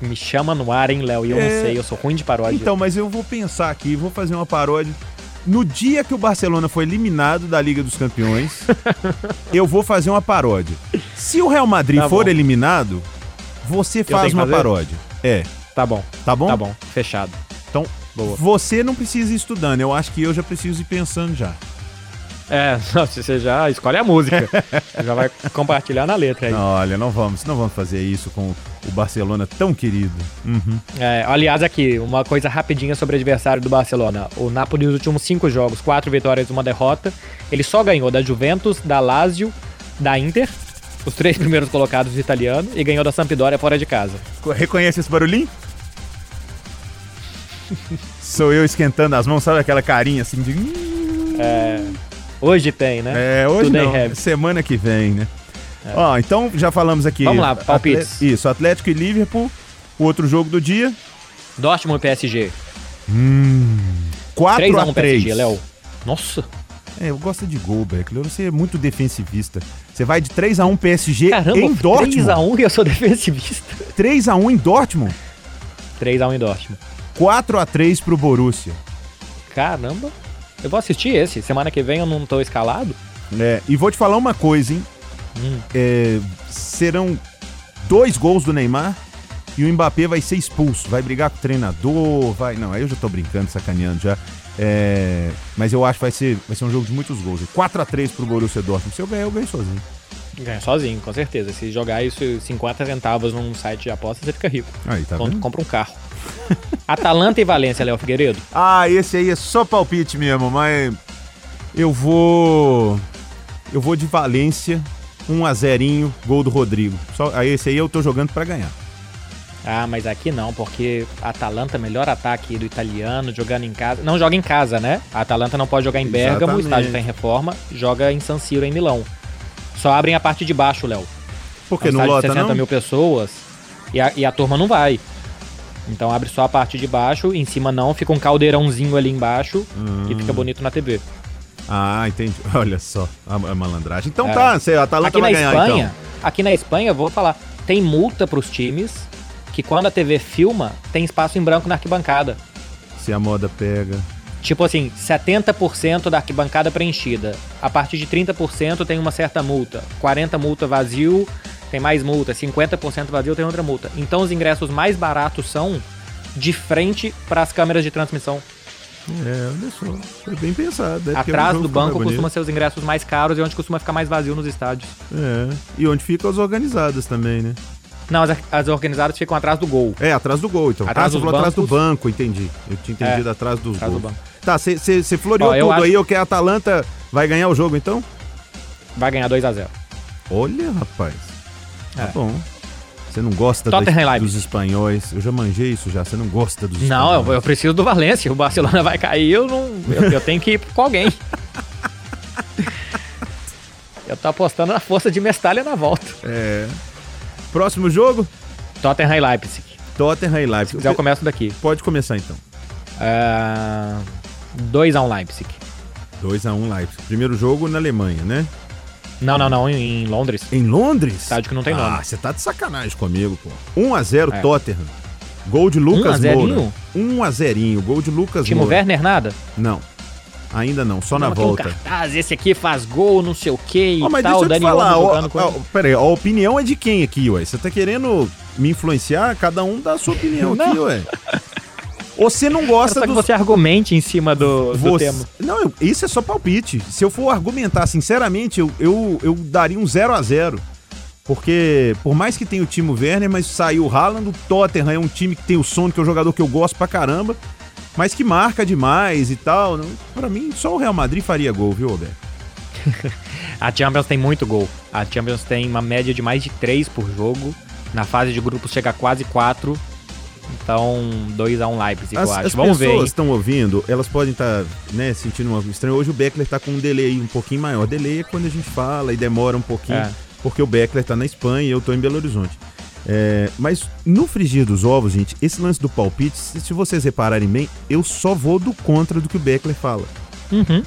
[SPEAKER 3] me chama no ar, hein, Léo? E eu
[SPEAKER 4] É.
[SPEAKER 3] não sei, eu sou ruim de paródia.
[SPEAKER 4] Então, mas eu vou pensar aqui, vou fazer uma paródia. No dia que o Barcelona foi eliminado da Liga dos Campeões, eu vou fazer uma paródia. Se o Real Madrid
[SPEAKER 3] Tá
[SPEAKER 4] for eliminado, você faz
[SPEAKER 3] que
[SPEAKER 4] uma
[SPEAKER 3] fazer?
[SPEAKER 4] paródia. É,
[SPEAKER 3] Tá bom,
[SPEAKER 4] tá bom?
[SPEAKER 3] tá bom. Fechado.
[SPEAKER 4] Então,
[SPEAKER 3] Boa.
[SPEAKER 4] você não precisa ir estudando. Eu acho que eu já preciso ir pensando já.
[SPEAKER 3] É, você já escolhe a música. Já vai compartilhar na letra aí.
[SPEAKER 4] Não, olha, não vamos, não vamos fazer isso com o Barcelona tão querido. Uhum.
[SPEAKER 3] É, aliás, aqui, uma coisa rapidinha sobre o adversário do Barcelona. O Napoli, nos últimos cinco jogos, quatro vitórias e uma derrota. Ele só ganhou da Juventus, da Lazio, da Inter, os três primeiros colocados italianos, e ganhou da Sampdoria fora de casa.
[SPEAKER 4] Reconhece esse barulhinho? Sou eu esquentando as mãos, sabe aquela carinha assim de. "Hum".
[SPEAKER 3] É, hoje tem, né?
[SPEAKER 4] É, hoje
[SPEAKER 3] Today
[SPEAKER 4] não.
[SPEAKER 3] have.
[SPEAKER 4] Semana que vem, né? Ó, então já falamos aqui.
[SPEAKER 3] Vamos lá, palpites.
[SPEAKER 4] Isso, Atlético e Liverpool. O outro jogo do dia.
[SPEAKER 3] Dortmund e PSG.
[SPEAKER 4] 4
[SPEAKER 3] 3x1
[SPEAKER 4] a 3
[SPEAKER 3] PSG, Léo. Nossa,
[SPEAKER 4] É, eu gosto de gol, Beckler. Você é muito defensivista. Você vai de 3x1 PSG
[SPEAKER 3] caramba,
[SPEAKER 4] em Dortmund.
[SPEAKER 3] 3x1 e eu sou defensivista.
[SPEAKER 4] 3x1 em Dortmund.
[SPEAKER 3] 3x1 em Dortmund.
[SPEAKER 4] 4x3 pro Borussia.
[SPEAKER 3] Caramba, eu vou assistir esse. Semana que vem eu não tô escalado.
[SPEAKER 4] É, e vou te falar uma coisa, hein?
[SPEAKER 3] Hum.
[SPEAKER 4] É, serão dois gols do Neymar e o Mbappé vai ser expulso. Vai brigar com o treinador, vai. Não, aí eu já tô brincando, sacaneando já. É, mas eu acho que vai ser, vai ser um jogo de muitos gols. 4x3 pro Borussia Dortmund. Se eu ganhar, eu ganho sozinho.
[SPEAKER 3] Ganha sozinho, com certeza. Se jogar isso 50 centavos num site de apostas, você fica rico.
[SPEAKER 4] Aí, tá
[SPEAKER 3] Compra,
[SPEAKER 4] vendo?
[SPEAKER 3] compra um carro. Atalanta e Valência, Léo Figueiredo.
[SPEAKER 4] Ah, esse aí é só palpite mesmo, mas eu vou. Eu vou de Valência, 1 a 0 gol do Rodrigo. Só, aí esse aí eu tô jogando pra ganhar.
[SPEAKER 3] Ah, mas aqui não, porque Atalanta, melhor ataque do italiano, jogando em casa. Não joga em casa, né? A Atalanta não pode jogar em Bergamo, o estádio tá em reforma, joga em San Siro, em Milão. Só abrem a parte de baixo, Léo.
[SPEAKER 4] Porque
[SPEAKER 3] É um
[SPEAKER 4] não lota,
[SPEAKER 3] de 60
[SPEAKER 4] não?
[SPEAKER 3] mil pessoas e a, e a turma não vai. Então abre só a parte de baixo, em cima não, fica um caldeirãozinho ali embaixo e
[SPEAKER 4] Hum.
[SPEAKER 3] fica bonito na TV.
[SPEAKER 4] Ah, entendi. Olha só a, a malandragem. Então
[SPEAKER 3] É.
[SPEAKER 4] tá, a Atalanta
[SPEAKER 3] Aqui
[SPEAKER 4] vai ganhar
[SPEAKER 3] Espanha,
[SPEAKER 4] então.
[SPEAKER 3] aqui na Espanha, vou falar, tem multa pros times que quando a TV filma, tem espaço em branco na arquibancada.
[SPEAKER 4] Se a moda pega.
[SPEAKER 3] Tipo assim, 70% da arquibancada preenchida. A partir de 30% tem uma certa multa. 40 multa vazio, tem mais multa. 50% vazio tem outra multa. Então os ingressos mais baratos são de frente para as câmeras de transmissão.
[SPEAKER 4] É, olha só. Foi bem pensado. é porque
[SPEAKER 3] Atrás do banco costuma ser os ingressos mais caros e onde costuma ficar mais vazio nos estádios.
[SPEAKER 4] É. E onde ficam as organizadas também, né?
[SPEAKER 3] Não, as, as organizadas ficam atrás do gol.
[SPEAKER 4] É, atrás do gol, então.
[SPEAKER 3] Atrás
[SPEAKER 4] ah, atrás do banco, entendi. Eu tinha entendido
[SPEAKER 3] É,
[SPEAKER 4] atrás dos
[SPEAKER 3] atrás do
[SPEAKER 4] gols.
[SPEAKER 3] banco.
[SPEAKER 4] Tá, você floreou
[SPEAKER 3] Ó, eu
[SPEAKER 4] tudo
[SPEAKER 3] acho-
[SPEAKER 4] aí, eu que a Atalanta vai ganhar o jogo, então?
[SPEAKER 3] Vai ganhar 2 a 0
[SPEAKER 4] Olha, rapaz. Tá
[SPEAKER 3] É.
[SPEAKER 4] bom. Você não gosta
[SPEAKER 3] Leipzig.
[SPEAKER 4] dos espanhóis. Eu já manjei isso já. Você não gosta dos
[SPEAKER 3] Não, eu,
[SPEAKER 4] espanhóis.
[SPEAKER 3] eu preciso do Valência. O Barcelona vai cair, eu não. Eu, eu tenho que ir com alguém. Eu tô apostando na força de Mestalha na volta.
[SPEAKER 4] É. Próximo jogo?
[SPEAKER 3] Tottenham e Leipzig.
[SPEAKER 4] Tottenham e Leipzig.
[SPEAKER 3] Se quiser, eu começo daqui.
[SPEAKER 4] Pode começar então.
[SPEAKER 3] Ah, 2x1 Leipzig.
[SPEAKER 4] 2x1 Leipzig. Primeiro jogo na Alemanha, né?
[SPEAKER 3] Não, não, não, em, em Londres.
[SPEAKER 4] Em Londres?
[SPEAKER 3] Estádio que não tem nome.
[SPEAKER 4] Ah, você tá de sacanagem comigo, pô. 1x0
[SPEAKER 3] É.
[SPEAKER 4] Tottenham. Gol de Lucas
[SPEAKER 3] 1 a 0?
[SPEAKER 4] Moura. 1x0. Gol de Lucas
[SPEAKER 3] Timo
[SPEAKER 4] Moura.
[SPEAKER 3] Werner, nada?
[SPEAKER 4] Não. Ainda não, só na
[SPEAKER 3] aqui um
[SPEAKER 4] volta.
[SPEAKER 3] cartaz, esse aqui faz gol, não sei o que e
[SPEAKER 4] Ó, mas
[SPEAKER 3] tal.
[SPEAKER 4] deixa eu te
[SPEAKER 3] Dani
[SPEAKER 4] falar,
[SPEAKER 3] Olmo
[SPEAKER 4] ó,
[SPEAKER 3] jogando com
[SPEAKER 4] ó,
[SPEAKER 3] ele.
[SPEAKER 4] pera aí, a opinião é de quem aqui, ué? Você tá querendo me influenciar? Cada um dá a sua opinião aqui, ué. Ou você não gosta
[SPEAKER 3] que
[SPEAKER 4] dos...
[SPEAKER 3] você argumente em cima do, do
[SPEAKER 4] Você-
[SPEAKER 3] tema.
[SPEAKER 4] Não, eu- isso é só palpite. Se eu for argumentar sinceramente, eu, eu, eu daria um 0 a 0 Porque, por mais que tenha o Timo Werner, mas saiu o Haaland, o Tottenham é um time que tem o Son, que é um jogador que eu gosto pra caramba, mas que marca demais e tal. Pra mim, só o Real Madrid faria gol, viu, Roberto?
[SPEAKER 3] A Champions tem muito gol. A Champions tem uma média de mais de 3 por jogo. Na fase de grupos chega a quase 4. Então, 2x1 Leipzig, eu
[SPEAKER 4] As,
[SPEAKER 3] acho.
[SPEAKER 4] as
[SPEAKER 3] Vamos ver.
[SPEAKER 4] pessoas estão ouvindo, elas podem estar né, sentindo uma estranho. Hoje o Beckler tá com um delay um pouquinho maior. Delay é quando a gente fala e demora um pouquinho,
[SPEAKER 3] É.
[SPEAKER 4] porque o Beckler tá na Espanha e eu tô em Belo Horizonte. É, mas no frigir dos ovos, gente, esse lance do palpite, se, se vocês repararem bem, eu só vou do contra do que o Beckler fala.
[SPEAKER 3] Uhum.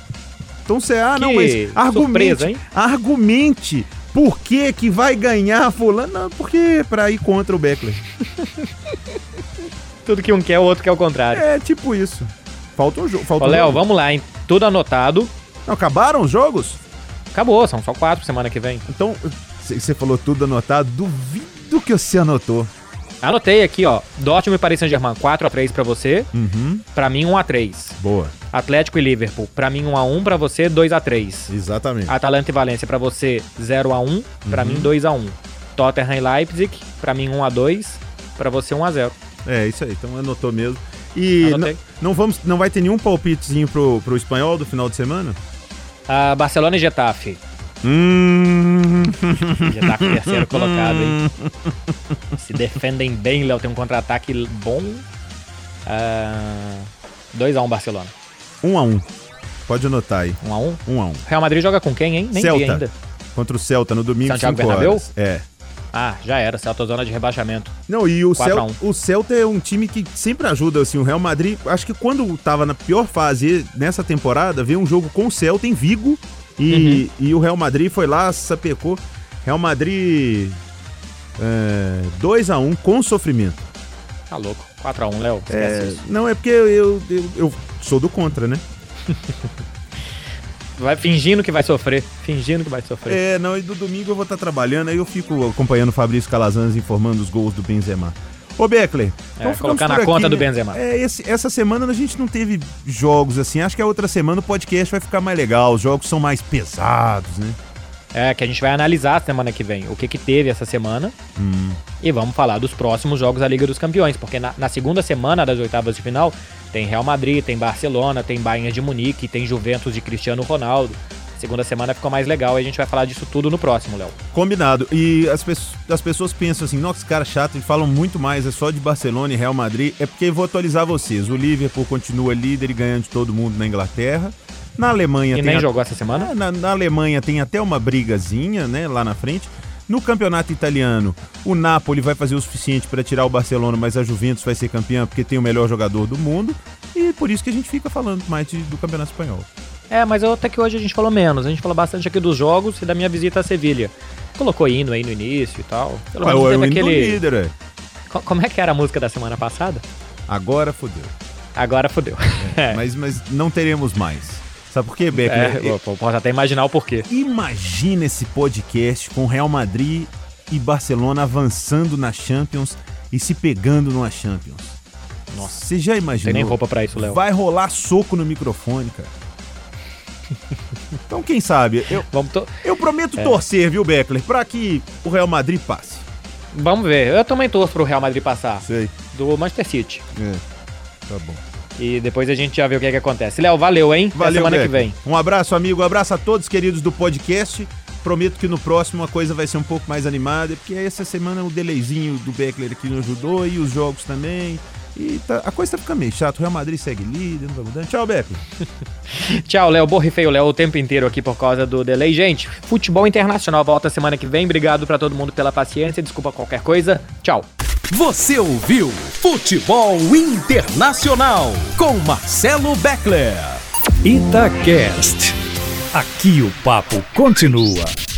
[SPEAKER 4] Então você, ah, não,
[SPEAKER 3] Que
[SPEAKER 4] mas argumente,
[SPEAKER 3] surpresa, hein?
[SPEAKER 4] argumente por que que vai ganhar fulano? Não, porque pra ir contra o Beckler.
[SPEAKER 3] Tudo que um quer, o outro quer o contrário.
[SPEAKER 4] É tipo isso. Falta um jogo.
[SPEAKER 3] Ô, Léo, vamos lá, hein? Tudo anotado.
[SPEAKER 4] Não, acabaram os jogos?
[SPEAKER 3] Acabou, são só quatro semana que vem.
[SPEAKER 4] Então, você falou tudo anotado, duvido que você anotou.
[SPEAKER 3] Anotei aqui, ó. Dortmund e Paris Saint-Germain, 4x3 pra você.
[SPEAKER 4] Uhum.
[SPEAKER 3] Pra mim, 1x3.
[SPEAKER 4] Boa,
[SPEAKER 3] Atlético e Liverpool, pra mim, 1x1. Pra você, 2x3.
[SPEAKER 4] exatamente.
[SPEAKER 3] Atalanta e Valência, pra você, 0x1. Pra
[SPEAKER 4] Uhum.
[SPEAKER 3] mim, 2x1. Tottenham e Leipzig, pra mim, 1x2. Pra você, 1x0.
[SPEAKER 4] É, isso aí, então anotou mesmo. E não vamos, não vai ter nenhum palpitezinho pro, pro espanhol do final de semana?
[SPEAKER 3] Ah, Barcelona e Getafe.
[SPEAKER 4] Hum.
[SPEAKER 3] Getafe terceiro colocado, hein? Se defendem bem, Léo. Tem um contra-ataque bom. Ah, 2x1 Barcelona.
[SPEAKER 4] Um a um. Pode anotar aí.
[SPEAKER 3] 1x1.
[SPEAKER 4] Um a um.
[SPEAKER 3] Real Madrid joga com quem, hein? Nem vi
[SPEAKER 4] Celta.
[SPEAKER 3] ainda.
[SPEAKER 4] Contra o Celta no domingo,
[SPEAKER 3] Santiago
[SPEAKER 4] 5
[SPEAKER 3] Bernabéu?
[SPEAKER 4] horas. É.
[SPEAKER 3] Ah, já era. Celta zona de rebaixamento.
[SPEAKER 4] Não, e o,
[SPEAKER 3] 4 a
[SPEAKER 4] Cel, o Celta é um time que sempre ajuda, assim, o Real Madrid, acho que quando tava na pior fase nessa temporada, veio um jogo com o Celta em Vigo e,
[SPEAKER 3] Uhum.
[SPEAKER 4] e o Real Madrid foi lá, sapecou. Real Madrid é, 2x1 com sofrimento.
[SPEAKER 3] Tá louco. 4x1, Léo.
[SPEAKER 4] É, não, é porque eu, eu, eu- eu sou do contra, né?
[SPEAKER 3] Vai fingindo que vai sofrer. Fingindo que vai sofrer.
[SPEAKER 4] É, não, e do domingo eu vou estar trabalhando, aí eu fico acompanhando o Fabrício Calazans informando os gols do Benzema. Ô, Beckler, então
[SPEAKER 3] É, colocar na conta
[SPEAKER 4] aqui,
[SPEAKER 3] do? Benzema.
[SPEAKER 4] É, esse- essa semana a gente não teve jogos assim. Acho que a outra semana o podcast vai ficar mais legal. Os jogos são mais pesados, né?
[SPEAKER 3] É, que a gente vai analisar semana que vem o que, que teve essa semana.
[SPEAKER 4] Hum.
[SPEAKER 3] E vamos falar dos próximos jogos da Liga dos Campeões. Porque na, na segunda semana das oitavas de final tem Real Madrid, tem Barcelona, tem Bayern de Munique, tem Juventus de Cristiano Ronaldo. Segunda semana ficou mais legal e a gente vai falar disso tudo no próximo, Léo.
[SPEAKER 4] Combinado. E as, pesso- as pessoas pensam assim, nossa, esse cara chato, eles falam muito mais, é só de Barcelona e Real Madrid. É porque eu vou atualizar vocês. O Liverpool continua líder e ganhando de todo mundo na Inglaterra. Na Alemanha
[SPEAKER 3] E nem
[SPEAKER 4] a-
[SPEAKER 3] jogou essa semana?
[SPEAKER 4] É, na, na Alemanha tem até uma brigazinha, né, lá na frente. No campeonato italiano, o Napoli vai fazer o suficiente para tirar o Barcelona, mas a Juventus vai ser campeã porque tem o melhor jogador do mundo. E por isso que a gente fica falando mais de- do campeonato espanhol.
[SPEAKER 3] É, mas eu- até que hoje a gente falou menos. A gente falou bastante aqui dos jogos e da minha visita a Sevilha. Colocou hino aí no início e tal. Pelo
[SPEAKER 4] Ué,
[SPEAKER 3] menos
[SPEAKER 4] o
[SPEAKER 3] teve aquele.
[SPEAKER 4] líder.
[SPEAKER 3] Co- Como é que era a música da semana passada?
[SPEAKER 4] Agora fodeu.
[SPEAKER 3] Agora fodeu. É,
[SPEAKER 4] Mas, mas não teremos mais. Sabe por quê, Beckler?
[SPEAKER 3] é, eu posso até imaginar o porquê.
[SPEAKER 4] Imagina esse podcast com Real Madrid e Barcelona avançando na Champions e se pegando numa Champions. Nossa, você já imaginou?
[SPEAKER 3] tem nem roupa pra isso, Léo.
[SPEAKER 4] Vai rolar soco no microfone, cara. Então, quem sabe? Eu,
[SPEAKER 3] Vamos, to-
[SPEAKER 4] eu prometo
[SPEAKER 3] É.
[SPEAKER 4] torcer, viu, Beckler, pra que o Real Madrid passe.
[SPEAKER 3] Vamos ver. Eu também torço pro Real Madrid passar.
[SPEAKER 4] Sei.
[SPEAKER 3] Do Manchester City.
[SPEAKER 4] É. Tá bom.
[SPEAKER 3] E depois a gente já vê o que, é que acontece. Léo, valeu, hein? Até
[SPEAKER 4] Valeu,
[SPEAKER 3] semana que
[SPEAKER 4] Beckler.
[SPEAKER 3] vem.
[SPEAKER 4] Um abraço, amigo. Um abraço a todos, queridos do podcast. Prometo que no próximo a coisa vai ser um pouco mais animada, porque essa semana o delayzinho do Beckler aqui não ajudou e os jogos também. E tá, a coisa tá ficando meio chato. O Real Madrid segue líder, não vai mudando. Tchau, Beppe.
[SPEAKER 3] Tchau, Léo. Borrifei o Léo o tempo inteiro aqui por causa do delay. Gente, futebol internacional volta semana que vem. Obrigado para todo mundo pela paciência. Desculpa qualquer coisa. Tchau.
[SPEAKER 2] Você ouviu Futebol Internacional com Marcelo Beckler.
[SPEAKER 1] Itacast. Aqui o papo continua.